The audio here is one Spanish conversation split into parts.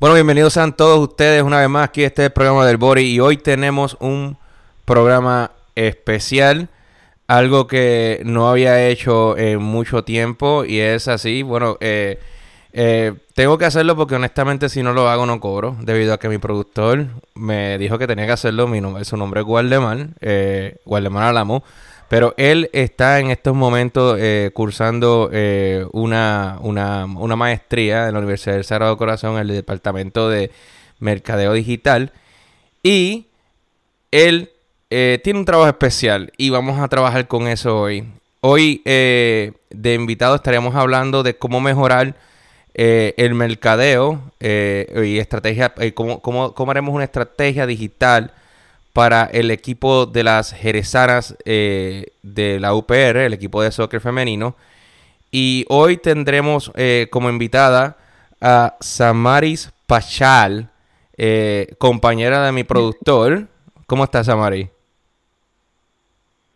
Bueno, bienvenidos a todos ustedes una vez más aquí este programa del Bori y hoy tenemos un programa especial, algo que no había hecho en mucho tiempo y es así, bueno, eh, eh, tengo que hacerlo porque honestamente si no lo hago no cobro, debido a que mi productor me dijo que tenía que hacerlo, mi nombre, su nombre es Guardemar, eh, Alamo. Pero él está en estos momentos eh, cursando eh, una, una, una, maestría en la Universidad del Sagrado Corazón en el Departamento de Mercadeo Digital. Y él eh, tiene un trabajo especial y vamos a trabajar con eso hoy. Hoy de invitado estaríamos hablando de cómo mejorar el mercadeo y estrategia, cómo, cómo, cómo haremos una estrategia digital para el equipo de las Jerezanas eh, de la UPR, el equipo de soccer femenino. Y hoy tendremos eh, como invitada a Samaris Pachal, eh, compañera de mi productor. ¿Cómo estás, Samaris?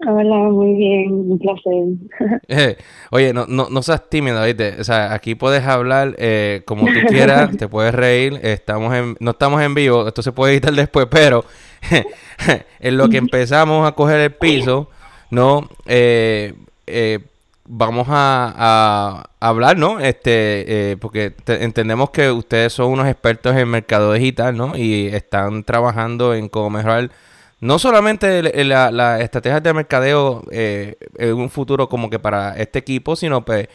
Hola, muy bien, un placer. oye, no, no, no seas tímida, ¿viste? O sea, aquí puedes hablar como tú quieras, te puedes reír, estamos en, no estamos en vivo, esto se puede editar después, pero en lo que empezamos a coger el piso, ¿no? Eh, eh, vamos a, hablar, ¿no? Este, eh, porque entendemos que ustedes son unos expertos en mercado digital, ¿no? Y están trabajando en cómo mejorar no solamente la, la estrategia de mercadeo en un futuro como que para este equipo, sino pues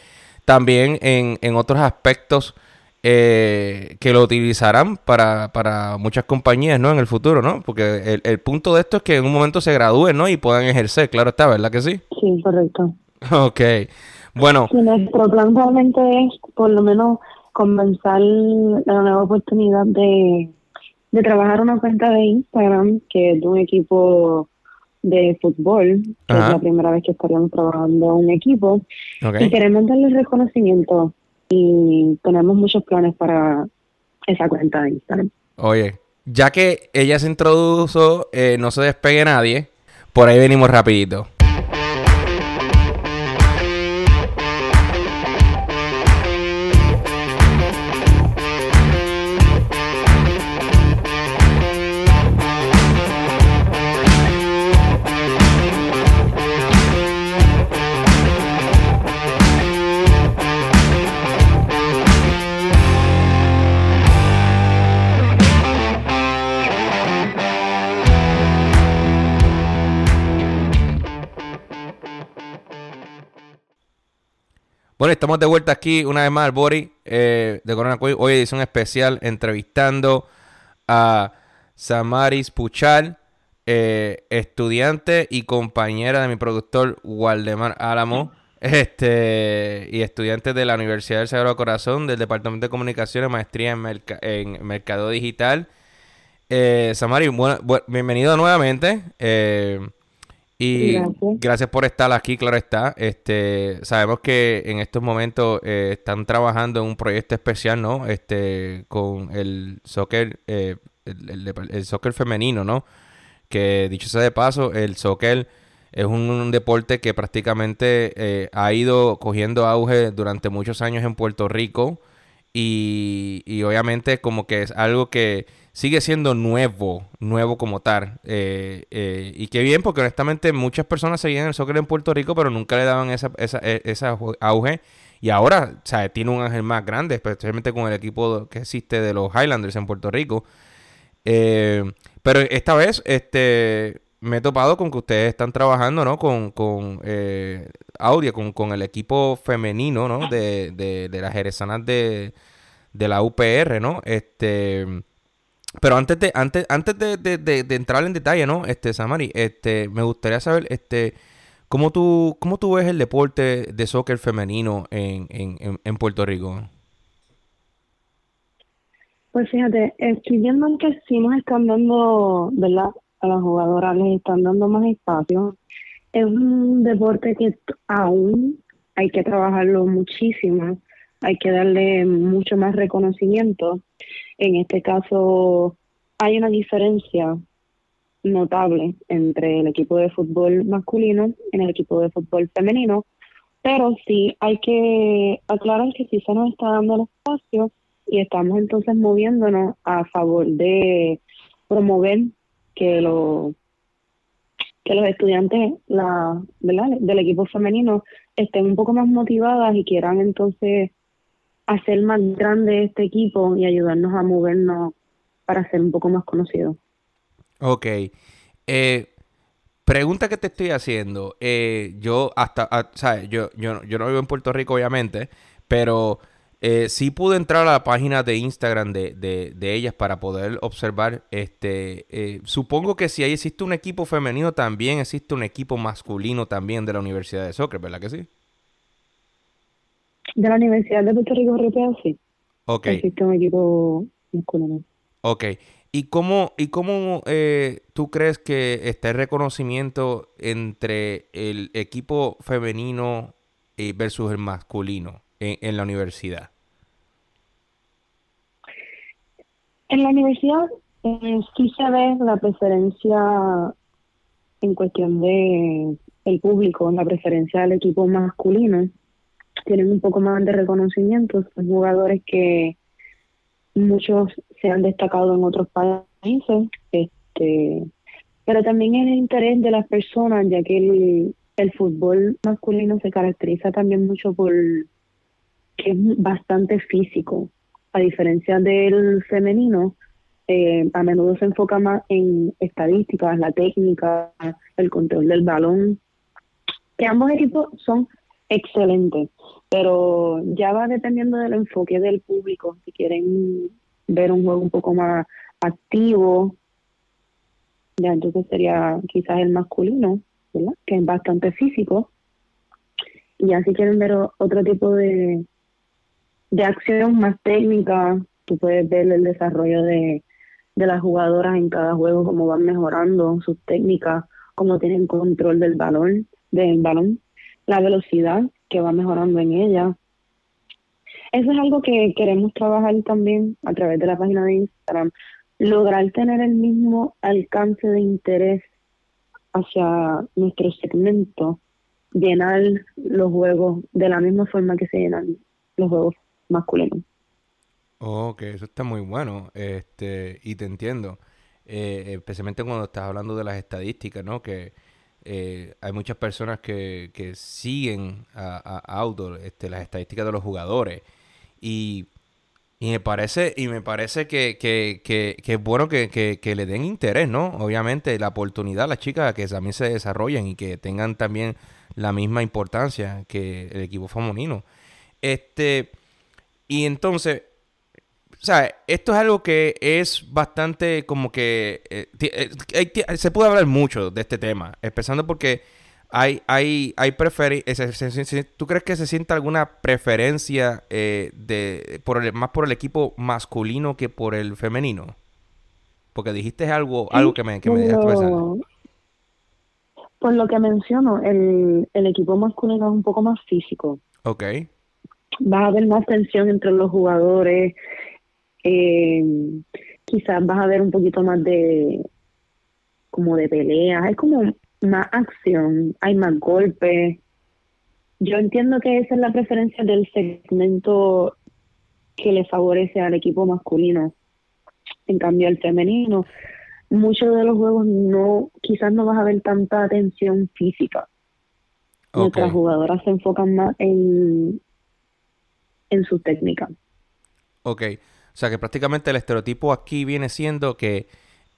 también en otros aspectos eh, que lo utilizarán para, para muchas compañías, ¿no? En el futuro, ¿no? Porque el, el, punto de esto es que en un momento se gradúen, ¿no? Y puedan ejercer, claro está, ¿verdad que sí? Sí, correcto. Ok, bueno. nuestro plan realmente es, por lo menos, comenzar la nueva oportunidad de, de trabajar una cuenta de Instagram, que es de un equipo de fútbol, que es la primera vez que estaríamos trabajando un equipo, y queremos darle reconocimiento y tenemos muchos planes para esa cuenta de Instagram. Oye, ya que ella se introdujo, eh, no se despegue nadie, por ahí venimos rapidito. Bueno, estamos de vuelta aquí una vez más al Bori eh, de Corona Hoy edición especial entrevistando a Samaris Puchal, eh, estudiante y compañera de mi productor Waldemar Álamo, este, y estudiante de la Universidad del Sagrado Corazón, del Departamento de Comunicaciones, maestría en, Mercado Digital. Eh, Samaris, bienvenido nuevamente. Eh, y gracias. por estar aquí, claro está. Este, sabemos que en estos momentos eh, están trabajando en un proyecto especial, ¿no? Este, con el soccer, eh, el, soccer femenino, ¿no? Que dicho sea de paso, el soccer es un, deporte que prácticamente eh, ha ido cogiendo auge durante muchos años en Puerto Rico y, y obviamente como que es algo que sigue siendo nuevo, nuevo como tal. Eh, eh, y qué bien, porque honestamente muchas personas seguían el soccer en Puerto Rico, pero nunca le daban esa, esa, e, esa auge. Y ahora, o sea, tiene un ángel más grande, especialmente con el equipo que existe de los Highlanders en Puerto Rico. Eh, pero esta vez, este, me he topado con que ustedes están trabajando, ¿no? Con, con Audio, con, con, el equipo femenino, ¿no? De, de, de las jerezanas de, de la UPR, ¿no? Este pero antes de, antes, antes de, de, entrar en detalle, ¿no? Este, Samari, este, me gustaría saber, este, ¿cómo tú, cómo tú ves el deporte de soccer femenino en, en, en Puerto Rico? Pues fíjate, estoy viendo que sí nos están dando, ¿verdad? A las jugadoras les están dando más espacio. Es un deporte que aún hay que trabajarlo muchísimo, hay que darle mucho más reconocimiento en este caso, hay una diferencia notable entre el equipo de fútbol masculino y el equipo de fútbol femenino, pero sí hay que aclarar que sí se nos está dando el espacio y estamos entonces moviéndonos a favor de promover que los que los estudiantes la, del equipo femenino estén un poco más motivadas y quieran entonces hacer más grande este equipo y ayudarnos a movernos para ser un poco más conocidos. Ok. Eh, pregunta que te estoy haciendo. Eh, yo hasta, ah, ¿sabes? Yo, yo, yo no vivo en Puerto Rico, obviamente, pero eh, sí pude entrar a la página de Instagram de, de, ellas para poder observar. Este, eh, supongo que si ahí existe un equipo femenino, también existe un equipo masculino también de la Universidad de Soccer, ¿verdad que sí? De la Universidad de Puerto Rico Europea, sí. Ok. Existe un equipo masculino. Ok. ¿Y cómo, y cómo eh, tú crees que está el reconocimiento entre el equipo femenino versus el masculino? En, la universidad? En la universidad eh, sí se ve la preferencia en cuestión de el público, la preferencia del equipo masculino. Tienen un poco más de reconocimiento, son jugadores que muchos se han destacado en otros países, este, pero también el interés de las personas, ya que el, fútbol masculino se caracteriza también mucho por es bastante físico. A diferencia del femenino, eh, a menudo se enfoca más en estadísticas, la técnica, el control del balón, que ambos equipos son excelentes, pero ya va dependiendo del enfoque del público. Si quieren ver un juego un poco más activo, ya entonces sería quizás el masculino, ¿verdad? Que es bastante físico. Y ya si quieren ver otro tipo de, de acción más técnica, tú puedes ver el desarrollo de, de las jugadoras en cada juego, cómo van mejorando sus técnicas, cómo tienen control del balón, del balón, la velocidad que va mejorando en ella. Eso es algo que queremos trabajar también a través de la página de Instagram, lograr tener el mismo alcance de interés hacia nuestro segmento, llenar los juegos de la misma forma que se llenan los juegos masculino. Ok, eso está muy bueno, este, y te entiendo, eh, especialmente cuando estás hablando de las estadísticas, ¿no? Que eh, hay muchas personas que, que siguen a, a este, las estadísticas de los jugadores y, y me parece y me parece que, que, que, que es bueno que, que, le den interés, ¿no? Obviamente la oportunidad a las chicas que también se desarrollen y que tengan también la misma importancia que el equipo femenino. Este, y entonces, o sea, esto es algo que es bastante como que... Eh, eh, se puede hablar mucho de este tema, empezando porque hay, hay, hay ¿Tú crees que se siente alguna preferencia eh, de por el, más por el equipo masculino que por el femenino? Porque dijiste algo, algo que me, que me dejaste pensando. Por lo que menciono, el, el equipo masculino es un poco más físico. Ok vas a haber más tensión entre los jugadores, eh, quizás vas a ver un poquito más de como de peleas, hay como más acción, hay más golpes. Yo entiendo que esa es la preferencia del segmento que le favorece al equipo masculino. En cambio, el femenino, muchos de los juegos no, quizás no vas a ver tanta atención física. Nuestras jugadoras se enfocan más en, en su técnica. Ok, o sea que prácticamente el estereotipo aquí viene siendo que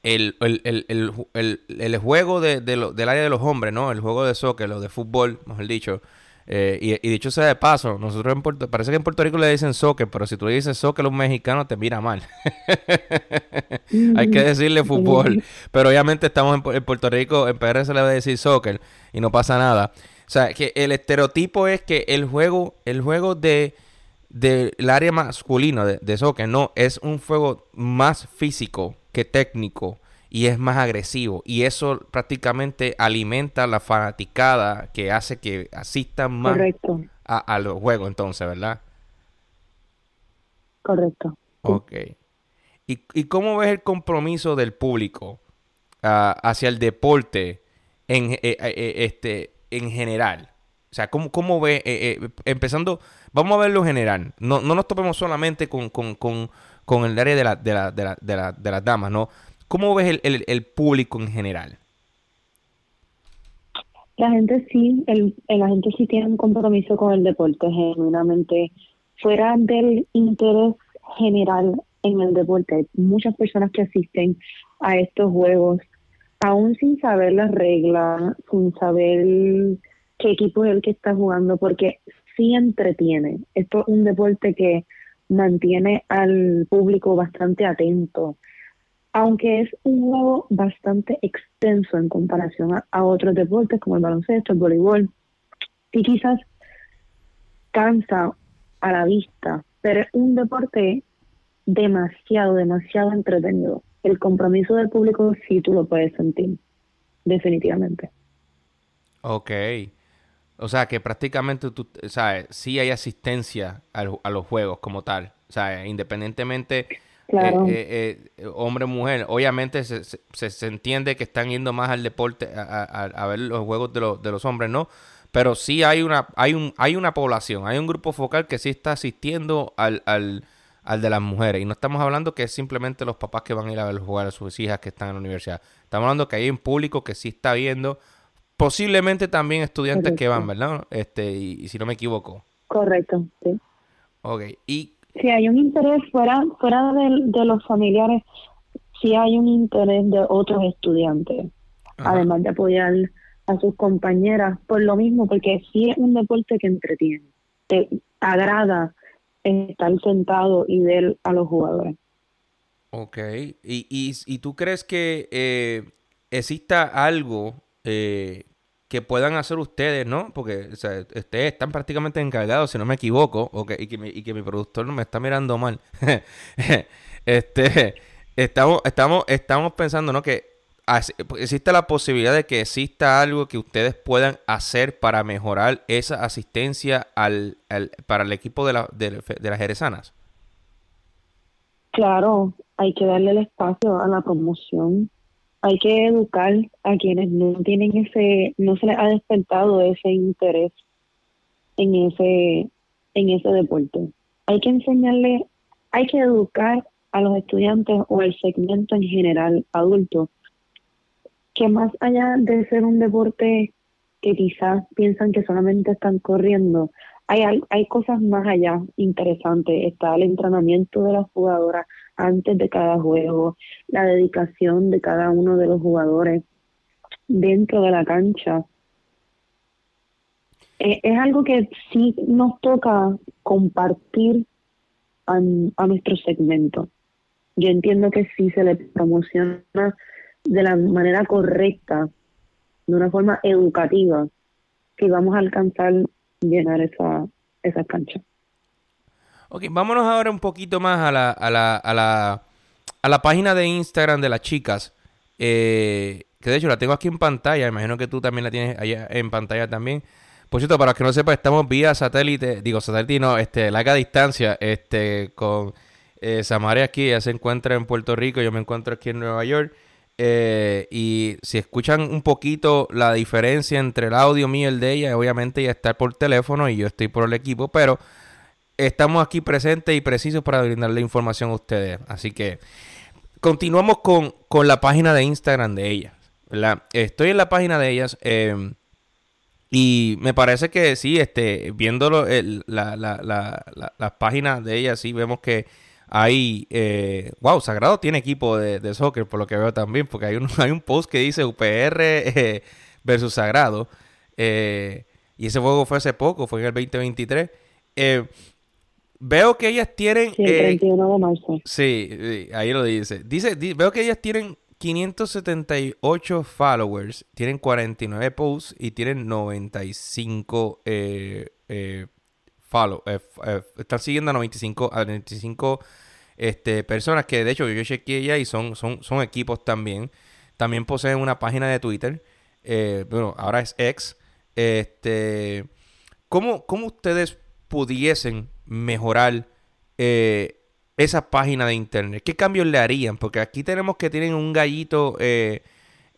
el, el, juego de, del área de los hombres, ¿no? El juego de soccer, lo de fútbol, mejor dicho. Eh, y, dicho sea de paso, nosotros en Puerto, parece que en Puerto Rico le dicen soccer, pero si tú le dices soccer a un mexicano te mira mal. Hay que decirle fútbol. Pero obviamente estamos en, en, Puerto Rico, en PR se le va a decir soccer y no pasa nada. O sea, que el estereotipo es que el juego, el juego de del área masculina de, de soccer, no, es un juego más físico que técnico y es más agresivo y eso prácticamente alimenta la fanaticada que hace que asistan más a, los juegos entonces, ¿verdad? Correcto. Ok. ¿Y, y cómo ves el compromiso del público ah, hacia el deporte en, eh, eh, este, en general? O sea, ¿cómo, cómo ve, eh, eh, empezando, vamos a verlo en general, no, no nos topemos solamente con, con, con, con el área de, la, de, la, de, la, de, la, de las damas, ¿no? ¿Cómo ves el, el, el público en general? La gente sí, el, la gente sí tiene un compromiso con el deporte, genuinamente. Fuera del interés general en el deporte, hay muchas personas que asisten a estos juegos, aún sin saber las reglas, sin saber qué equipo es el que está jugando, porque sí entretiene. Esto es un deporte que mantiene al público bastante atento, aunque es un juego bastante extenso en comparación a, otros deportes como el baloncesto, el voleibol, y quizás cansa a la vista, pero es un deporte demasiado, demasiado entretenido. El compromiso del público sí tú lo puedes sentir, definitivamente. Ok. O sea, que prácticamente tú, sabes, sí hay asistencia a, a los juegos como tal. O sea, independientemente Claro. eh, eh, eh, hombre o mujer, obviamente se, se, se entiende que están yendo más al deporte a, a- a ver los juegos de, los de los hombres, ¿no? Pero sí hay una, hay un, hay una población, hay un grupo focal que sí está asistiendo al, al, al de las mujeres. Y no estamos hablando que es simplemente los papás que van a ir a ver jugar a sus hijas que están en la universidad. Estamos hablando que hay un público que sí está viendo, posiblemente también estudiantes que van, ¿verdad? Este, y, y si no me equivoco. Correcto, sí. Ok. Y Si hay un interés fuera, fuera de, de los familiares, sí hay un interés de otros estudiantes, Ajá. además de apoyar a sus compañeras por lo mismo, porque sí es un deporte que entretiene, te agrada estar sentado y ver a los jugadores. Ok, ¿y, y, y tú crees que eh, exista algo eh, que puedan hacer ustedes, ¿no? Porque ustedes están prácticamente encargados, si no me equivoco, ok, y, que mi, y que mi productor no me está mirando mal. este, estamos, estamos, estamos pensando, ¿no? Que existe la posibilidad de que exista algo que ustedes puedan hacer para mejorar esa asistencia al, al- para el equipo de, la, de las jerezanas. Claro, hay que darle el espacio a la promoción, hay que educar a quienes no tienen ese, no se les ha despertado ese interés en ese, en ese deporte. Hay que enseñarle, hay que educar a los estudiantes o el segmento en general adulto que más allá de ser un deporte que quizás piensan que solamente están corriendo, hay, hay cosas más allá interesantes. Está el entrenamiento de las jugadoras antes de cada juego, la dedicación de cada uno de los jugadores dentro de la cancha. Eh, es algo que sí nos toca compartir a, a nuestro segmento. Yo entiendo que sí se le promociona de la manera correcta, de una forma educativa, que vamos a alcanzar llenar esa, esa cancha. Ok, vámonos ahora un poquito más a la, a la, a la, a la página de Instagram de las chicas. eh, que de hecho la tengo aquí en pantalla. Imagino que tú también la tienes allá en pantalla también. Por cierto, para los que no sepan, estamos vía satélite. Digo, satélite no, este, larga distancia. Este, con eh, Samaria aquí. Ella se encuentra en Puerto Rico. Yo me encuentro aquí en Nueva York. Eh, y si escuchan un poquito la diferencia entre el audio mío y el de ella, obviamente ella está por teléfono y yo estoy por el equipo, pero estamos aquí presentes y precisos para brindarle información a ustedes. Así que continuamos con, con la página de Instagram de. ¿verdad? Estoy en la página de ellas eh, y me parece que sí, este, viendo el, la, la, las páginas de ellas, sí vemos que hay, eh, wow, Sagrado tiene equipo de, de, soccer, por lo que veo también, porque hay un, hay un post que dice UPR eh, versus Sagrado. Eh, y ese juego fue hace poco, fue en el 2023. Eh, veo que ellas tienen... Sí, el 31 de marzo. Sí, sí, ahí lo dice. Dice, di- veo que ellas tienen 578 followers, tienen 49 posts y tienen 95 eh, eh, follow. eh, están siguiendo a 95, a 95 este, personas que de hecho yo chequeé ya y son, son, son equipos también. También poseen una página de Twitter. eh, bueno, ahora es ex. Este, ¿cómo, ¿Cómo ustedes pudiesen mejorar eh, esa página de internet? ¿Qué cambios le harían? Porque aquí tenemos que tienen un gallito eh,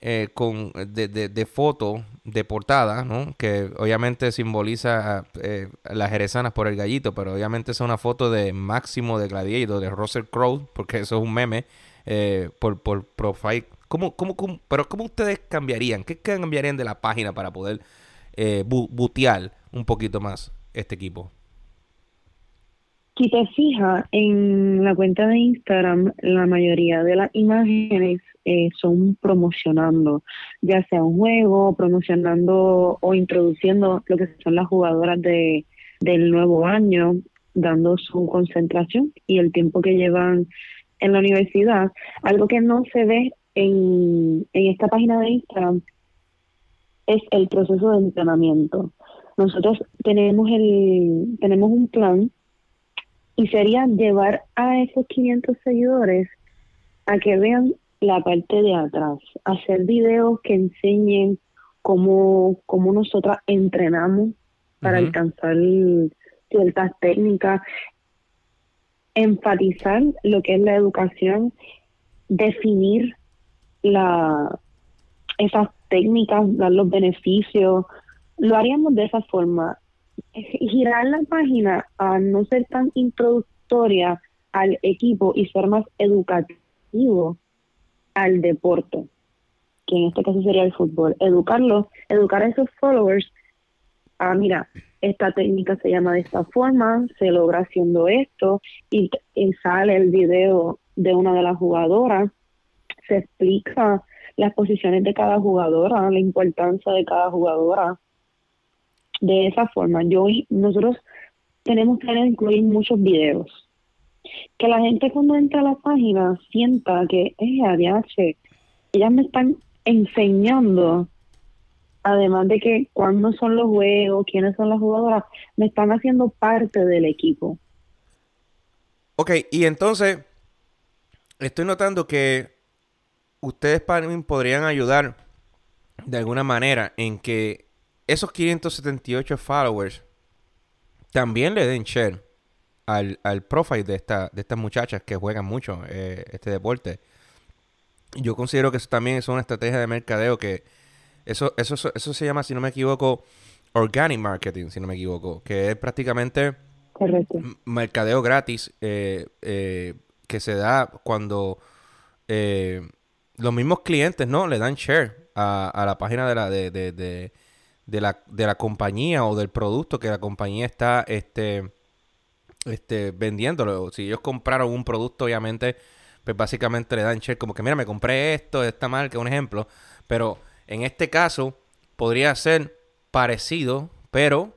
eh, con de, de, de, foto de portada, ¿no? Que obviamente simboliza eh, las jerezanas por el gallito, pero obviamente es una foto de Máximo de Gladiator, de Russell Crowe, porque eso es un meme eh, por, por profile. ¿Cómo, cómo, cómo, pero ¿cómo ustedes cambiarían? ¿Qué cambiarían de la página para poder eh, butear un poquito más este equipo? Si te fijas en la cuenta de Instagram, la mayoría de las imágenes eh, son promocionando, ya sea un juego, promocionando o introduciendo lo que son las jugadoras de, del nuevo año, dando su concentración y el tiempo que llevan en la universidad. Algo que no se ve en, en esta página de Instagram es el proceso de entrenamiento. Nosotros tenemos el tenemos un plan y sería llevar a esos 500 seguidores a que vean la parte de atrás, hacer videos que enseñen cómo, cómo nosotras entrenamos para alcanzar ciertas técnicas, enfatizar lo que es la educación, definir la, esas técnicas, dar los beneficios, lo haríamos de esa forma girar la página a no ser tan introductoria al equipo y ser más educativo al deporte, que en este caso sería el fútbol. Educarlos, educar a esos followers a, mira, esta técnica se llama de esta forma, se logra haciendo esto y, y sale el video de una de las jugadoras, se explica las posiciones de cada jugadora, la importancia de cada jugadora, de esa forma. Yo nosotros tenemos que incluir muchos videos. Que la gente cuando entra a la página sienta que es ADH, ellas me están enseñando, además de que cuándo son los juegos, quiénes son las jugadoras, me están haciendo parte del equipo. Ok, y entonces estoy notando que ustedes podrían ayudar de alguna manera en que esos 578 followers también le den share al, al profile de, esta, de estas muchachas que juegan mucho eh, este deporte. Yo considero que eso también es una estrategia de mercadeo que eso, eso, eso se llama, si no me equivoco, organic marketing, si no me equivoco, que es prácticamente mercadeo gratis eh, eh, que se da cuando los mismos clientes, ¿no? Le dan share a, a la página de la de, de de la, de la compañía o del producto que la compañía está este, este, vendiéndolo. Si ellos compraron un producto, obviamente, pues básicamente le dan share como que, mira, me compré esto de esta marca, un ejemplo. Pero en este caso podría ser parecido, pero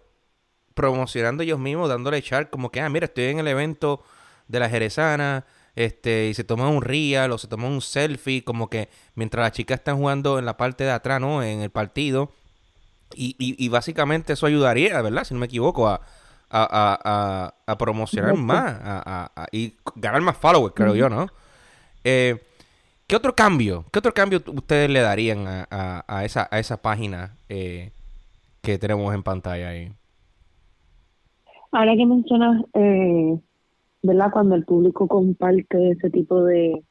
promocionando ellos mismos, dándole share como que, ah, mira, estoy en el evento de la Jerezana, este, y se toma un real o se toma un selfie, como que mientras las chicas están jugando en la parte de atrás, ¿no? En el partido, y, y, básicamente eso ayudaría, ¿verdad? Si no me equivoco, a, a, a, promocionar más a, y ganar más followers, creo yo, ¿no? Eh, ¿Qué otro cambio? ¿Qué otro cambio ustedes le darían a, esa, a esa página eh, que tenemos en pantalla ahí? Ahora que mencionas, eh, ¿verdad? Cuando el público comparte ese tipo de,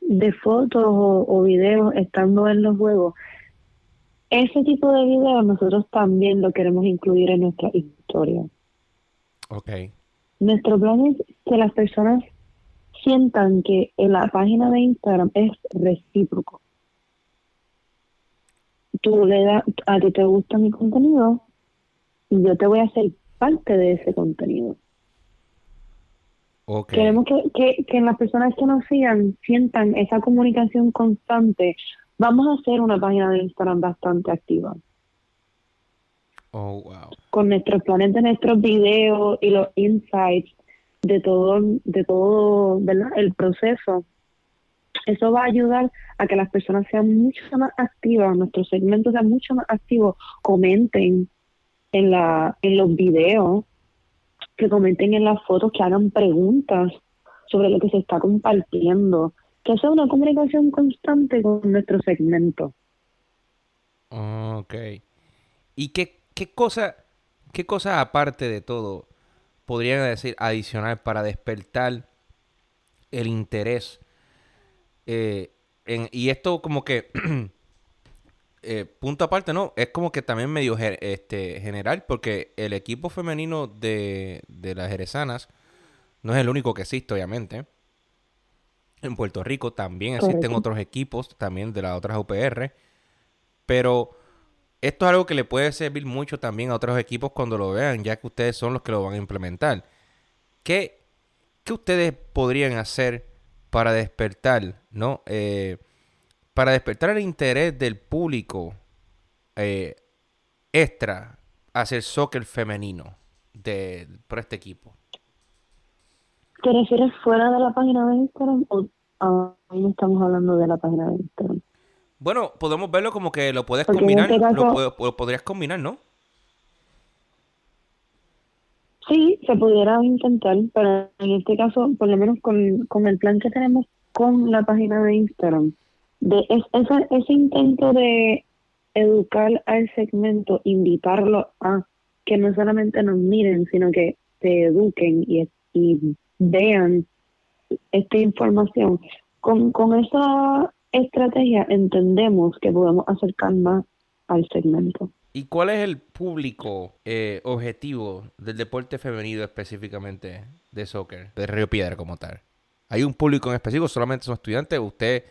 de fotos o, o videos estando en los juegos, ese tipo de videos nosotros también lo queremos incluir en nuestra historia. Ok. Nuestro plan es que las personas sientan que en la página de Instagram es recíproco. Tú le das, a ti te gusta mi contenido y yo te voy a hacer parte de ese contenido. Okay. Queremos que, que, que las personas que nos sigan sientan esa comunicación constante Vamos a hacer una página de Instagram bastante activa. Oh, wow. Con nuestros planes de nuestros videos y los insights de todo, de todo, ¿verdad? El proceso. Eso va a ayudar a que las personas sean mucho más activas, nuestros segmentos sean mucho más activos, comenten en la, en los videos, que comenten en las fotos, que hagan preguntas sobre lo que se está compartiendo, que sea una comunicación constante con nuestro segmento. Ok. ¿Y qué, qué cosa, qué cosa aparte de todo podrían decir adicional para despertar el interés eh, y esto como que, eh, punto aparte, ¿no? Es como que también medio este, general, porque el equipo femenino de, de las Jerezanas no es el único que existe, obviamente. En Puerto Rico también existen otros equipos, también de las otras UPR, pero esto es algo que le puede servir mucho también a otros equipos cuando lo vean, ya que ustedes son los que lo van a implementar. ¿Qué, qué ustedes podrían hacer para despertar, ¿no? Eh, para despertar el interés del público eh, extra hacia el soccer femenino de, por este equipo. ¿Te refieres fuera de la página de Instagram o ahí estamos hablando de la página de Instagram? Bueno, podemos verlo como que lo puedes combinar, este lo, podrías combinar, ¿no? Sí, se pudiera intentar, pero en este caso, por lo menos con, con el plan que tenemos con la página de Instagram, de ese, ese intento de educar al segmento, invitarlo a que no solamente nos miren, sino que se eduquen y, y vean esta información. Con, con esa estrategia entendemos que podemos acercar más al segmento. ¿Y cuál es el público eh, objetivo del deporte femenino específicamente de soccer, de Río Piedra como tal? ¿Hay un público en específico? ¿Solamente son estudiantes? ¿Usted,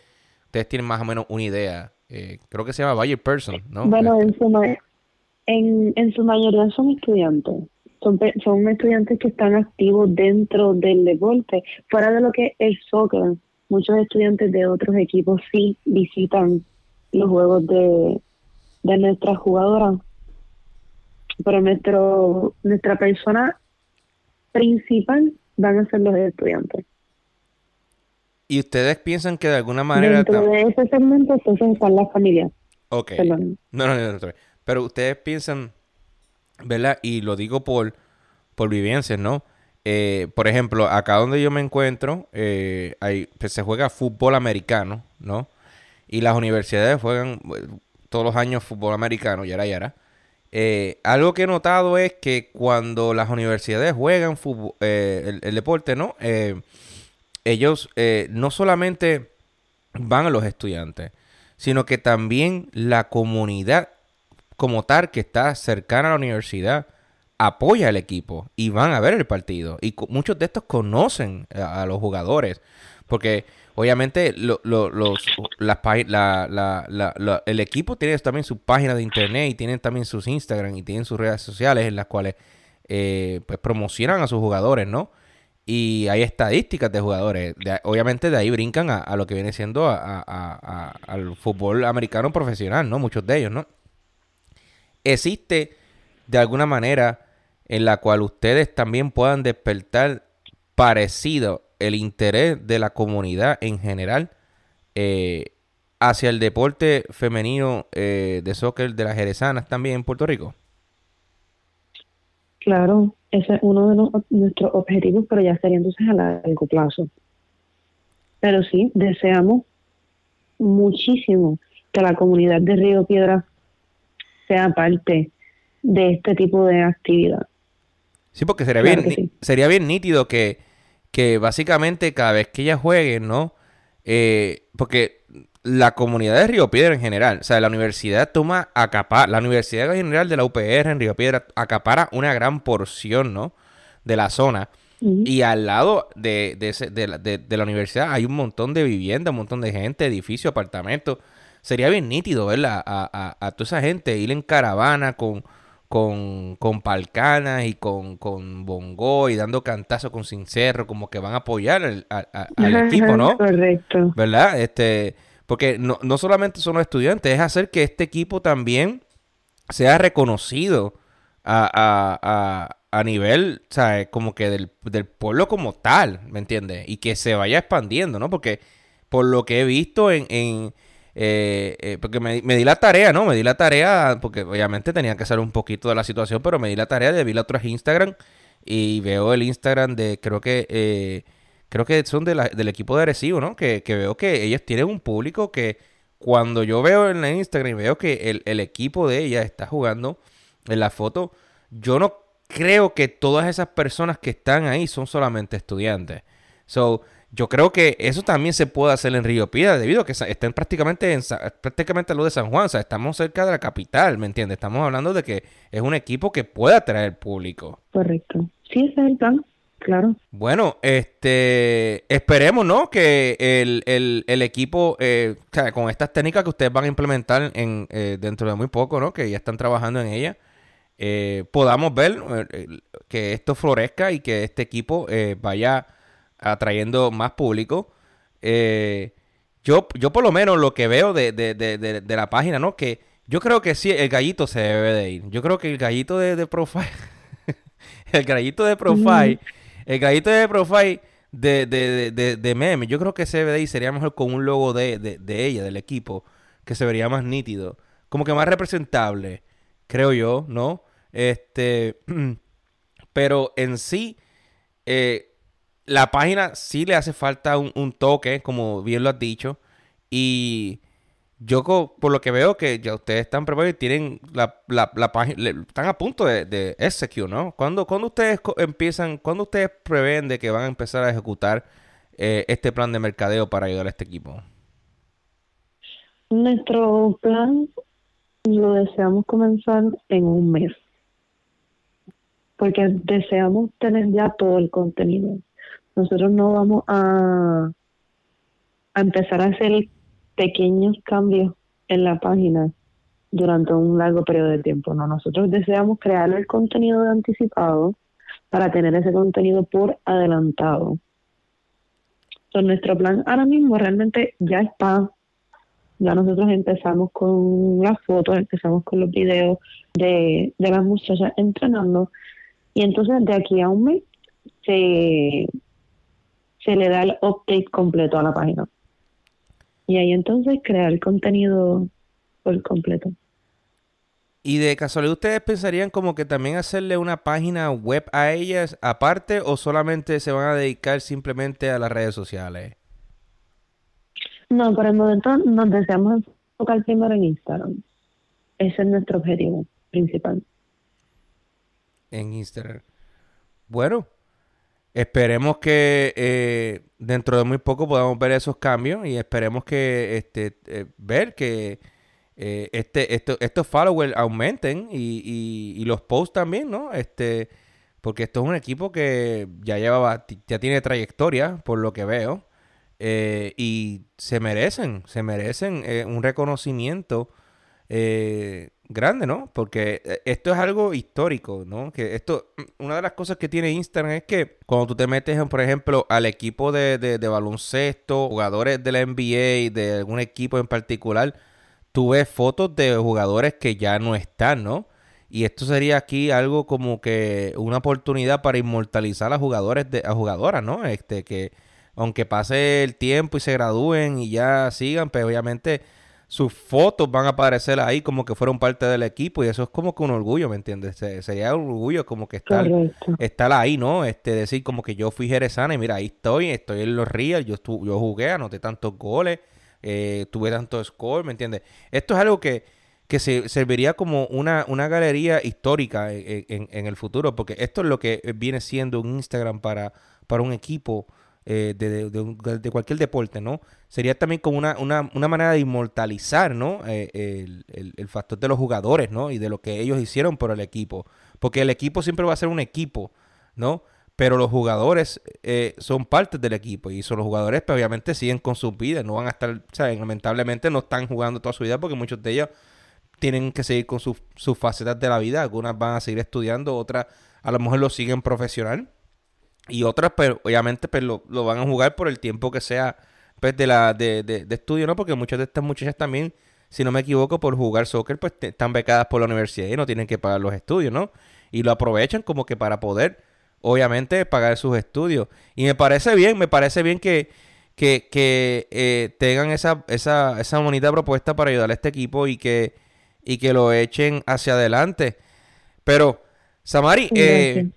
ustedes tienen más o menos una idea? Eh, creo que se llama Bayer Person, ¿no? Bueno, en su, en, en su mayoría son estudiantes. Son, son estudiantes que están activos dentro del deporte. Fuera de lo que es el soccer, muchos estudiantes de otros equipos sí visitan los juegos de, de nuestra jugadora, pero nuestro, nuestra persona principal van a ser los estudiantes. ¿Y ustedes piensan que de alguna manera... Dentro de ese segmento entonces están las familias. Ok. No, no, no, no, Pero ustedes piensan, ¿verdad? Y lo digo por, por ¿no? Eh, por ejemplo, acá donde yo me encuentro, eh, hay, pues, se juega fútbol americano, ¿no? Y las universidades juegan, todos los años fútbol americano, yara yara. Eh, algo que he notado es que cuando las universidades juegan eh, el, deporte, ¿no? Eh, ellos no solamente van a los estudiantes, sino que también la comunidad como tal que está cercana a la universidad apoya al equipo y van a ver el partido. Y muchos de estos conocen a los jugadores. Porque obviamente los, el equipo tiene también su página de internet y tienen también sus Instagram y tienen sus redes sociales en las cuales eh, pues promocionan a sus jugadores, ¿no? Y hay estadísticas de jugadores. obviamente de ahí brincan a, lo que viene siendo al fútbol americano profesional, ¿no? Muchos de ellos, ¿no? Existe de alguna manera en la cual ustedes también puedan despertar parecido el interés de la comunidad en general eh, hacia el deporte femenino eh, de soccer de las jerezanas también en Puerto Rico? Claro, ese es uno de nuestros objetivos, pero ya sería entonces a largo plazo. Pero sí, deseamos muchísimo que la comunidad de Río Piedra sea parte de este tipo de actividad. Sí, porque sería bien, sería bien nítido que que básicamente cada vez que ellas jueguen, ¿no? Eh, porque la comunidad de Río Piedra en general, o sea, la universidad toma acapara, la universidad general de la UPR en Río Piedra acapara una gran porción, ¿no? De la zona. Y al lado de, de, la, de, la, universidad hay un montón de viviendas, un montón de gente, edificios, apartamentos. Sería bien nítido, ¿verdad? A, a, a toda esa gente ir en caravana con, con, con palcanas y con, con bongo y dando cantazo con sincerro, como que van a apoyar al, equipo, ¿no? Correcto. ¿Verdad? Este, porque no, no solamente son los estudiantes, es hacer que este equipo también sea reconocido a, a, a nivel, ¿sabes? Como que del, del, pueblo como tal, ¿me entiendes? Y que se vaya expandiendo, ¿no? Porque por lo que he visto en, en, eh, eh, porque me, di la tarea, ¿no? Me di la tarea, porque obviamente tenía que saber un poquito de la situación, pero me di la tarea de ver otros Instagram y veo el Instagram de, creo que, eh, creo que son de del equipo de Arecibo, ¿no? Que, veo que ellos tienen un público que cuando yo veo en el Instagram y veo que el, el equipo de ella está jugando en la foto, yo no creo que todas esas personas que están ahí son solamente estudiantes. So, yo creo que eso también se puede hacer en Río Piedra, debido a que estén prácticamente en, prácticamente lo de San Juan, o sea, estamos cerca de la capital, ¿me entiendes? Estamos hablando de que es un equipo que puede atraer público. Correcto. Sí, ese es el plan, claro. Bueno, este, esperemos, ¿no? Que el, equipo, eh, o sea, con estas técnicas que ustedes van a implementar en, eh, dentro de muy poco, ¿no? Que ya están trabajando en ella, eh, podamos ver que esto florezca y que este equipo vaya atrayendo más público. Eh, yo, yo por lo menos lo que veo de, de, de, de, la página, ¿no? Que yo creo que sí, el gallito se debe de ir. Yo creo que el gallito de, profile, el gallito de profile, el gallito de profile de, de, de, meme, yo creo que se debe de ir. Sería mejor con un logo de, de, ella, del equipo, que se vería más nítido. Como que más representable, creo yo, ¿no? Este, pero en sí, eh, la página sí le hace falta un, toque, como bien lo has dicho. Y yo por lo que veo que ya ustedes están preparados y tienen la, página, están a punto de, de ¿no? ¿Cuándo, ustedes empiezan, cuándo ustedes prevén de que van a empezar a ejecutar eh, este plan de mercadeo para ayudar a este equipo? Nuestro plan lo deseamos comenzar en un mes, porque deseamos tener ya todo el contenido nosotros no vamos a, a empezar a hacer pequeños cambios en la página durante un largo periodo de tiempo. No, nosotros deseamos crear el contenido de anticipado para tener ese contenido por adelantado. Entonces, nuestro plan ahora mismo realmente ya está. Ya nosotros empezamos con las fotos, empezamos con los videos de, de las muchachas entrenando. Y entonces de aquí a un mes se, se le da el update completo a la página. Y ahí entonces crear el contenido por completo. ¿Y de casualidad ustedes pensarían como que también hacerle una página web a ellas aparte o solamente se van a dedicar simplemente a las redes sociales? No, por el momento nos deseamos enfocar primero en Instagram. Ese es nuestro objetivo principal. En Instagram. Bueno, Esperemos que eh, dentro de muy poco podamos ver esos cambios y esperemos que este eh, ver que eh, este estos followers aumenten y, y, los posts también, ¿no? Este porque esto es un equipo que ya llevaba ya tiene trayectoria por lo que veo y se merecen se merecen un reconocimiento grande, ¿no? Porque eh, esto es algo histórico, ¿no? Que esto, mm, una de las cosas que tiene Instagram es que cuando tú te metes, por ejemplo, al equipo de, de, baloncesto, jugadores de la NBA, de algún equipo en particular, tú ves fotos de jugadores que ya no están, ¿no? Y esto sería aquí algo como que una oportunidad para inmortalizar a jugadores, de, a jugadoras, ¿no? Este, que aunque pase el tiempo y se gradúen y ya sigan, pero pues obviamente sus fotos van a aparecer ahí como que fueron parte del equipo y eso es como que un orgullo, ¿me entiendes? sería un orgullo como que estar, estar ahí, ¿no? Este, decir como que yo fui jerezana y mira, ahí estoy, estoy en los Real, yo, yo jugué, anoté tantos goles, eh, tuve tantos scores, ¿me entiendes? Esto es algo que, que se, serviría como una, una galería histórica en, en, el futuro, porque esto es lo que viene siendo un Instagram para, para un equipo eh, de, de, cualquier deporte, ¿no? Sería también como una, una, una manera de inmortalizar, ¿no? Eh, el, el, factor de los jugadores, ¿no? Y de lo que ellos hicieron por el equipo. Porque el equipo siempre va a ser un equipo, ¿no? Pero los jugadores eh, son parte del equipo y son los jugadores, pero pues, obviamente siguen con sus vidas, no van a estar, sea, lamentablemente no están jugando toda su vida porque muchos de ellos tienen que seguir con sus, sus facetas de la vida, algunas van a seguir estudiando, otras a lo mejor lo siguen profesional y otras, pero pues, obviamente, pues lo, van a jugar por el tiempo que sea pues, de, la, de, de, estudio, ¿no? Porque muchas de estas muchachas también, si no me equivoco, por jugar soccer, pues están becadas por la universidad y no tienen que pagar los estudios, ¿no? Y lo aprovechan como que para poder, obviamente, pagar sus estudios. Y me parece bien, me parece bien que, que, que eh, tengan esa, esa, esa bonita propuesta para ayudar a este equipo y que, y que lo echen hacia adelante. Pero, Samari, eh,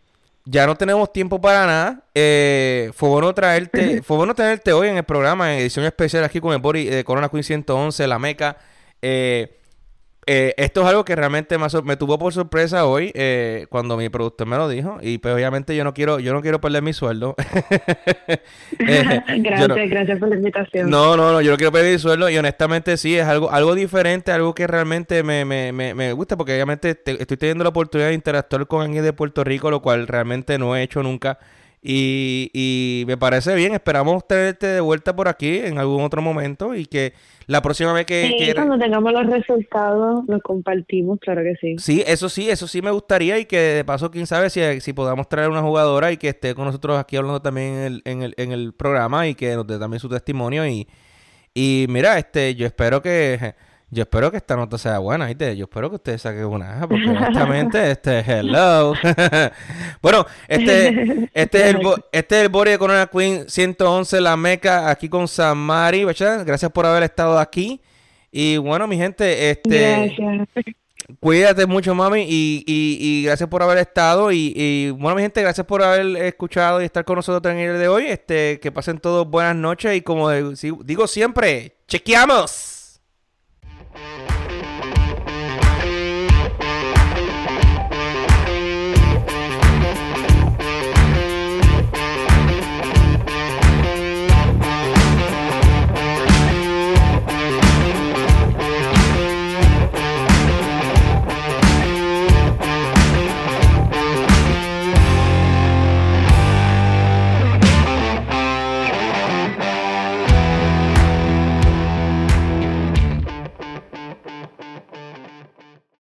ya no tenemos tiempo para nada. Eh, fue bueno traerte, fue bueno tenerte hoy en el programa, en edición especial aquí con el Bori de Corona Queen 111, La Meca. Eh, eh, esto es algo que realmente me, me tuvo por sorpresa hoy eh, cuando mi productor me lo dijo y pues obviamente yo no quiero yo no quiero perder mi sueldo. Eh, gracias, gracias por la invitación. No, no, no, yo no quiero perder mi sueldo y honestamente sí, es algo algo diferente, algo que realmente me, me, me, me gusta porque obviamente estoy teniendo la oportunidad de interactuar con alguien de Puerto Rico, lo cual realmente no he hecho nunca. Y, y me parece bien, esperamos tenerte de vuelta por aquí en algún otro momento y que la próxima vez que... Sí, cuando tengamos los resultados los compartimos, claro que sí. Sí, eso sí, eso sí me gustaría y que de paso, quién sabe si, si podamos traer una jugadora y que esté con nosotros aquí hablando también en el, en el, en el programa y que nos dé también su testimonio y, y mira, este, yo espero que yo espero que esta nota sea buena, ¿viste? Yo espero que ustedes saquen una, porque honestamente, este, hello. bueno, este, este es el, este es el Bori de Corona Queen 111, La Meca, aquí con Samari, ¿verdad? Gracias por haber estado aquí. Y bueno, mi gente, este... Gracias. Cuídate mucho, mami, y, y, y, gracias por haber estado. Y, y, bueno, mi gente, gracias por haber escuchado y estar con nosotros en el de hoy. Este, que pasen todos buenas noches y como digo siempre, chequeamos. Thank you.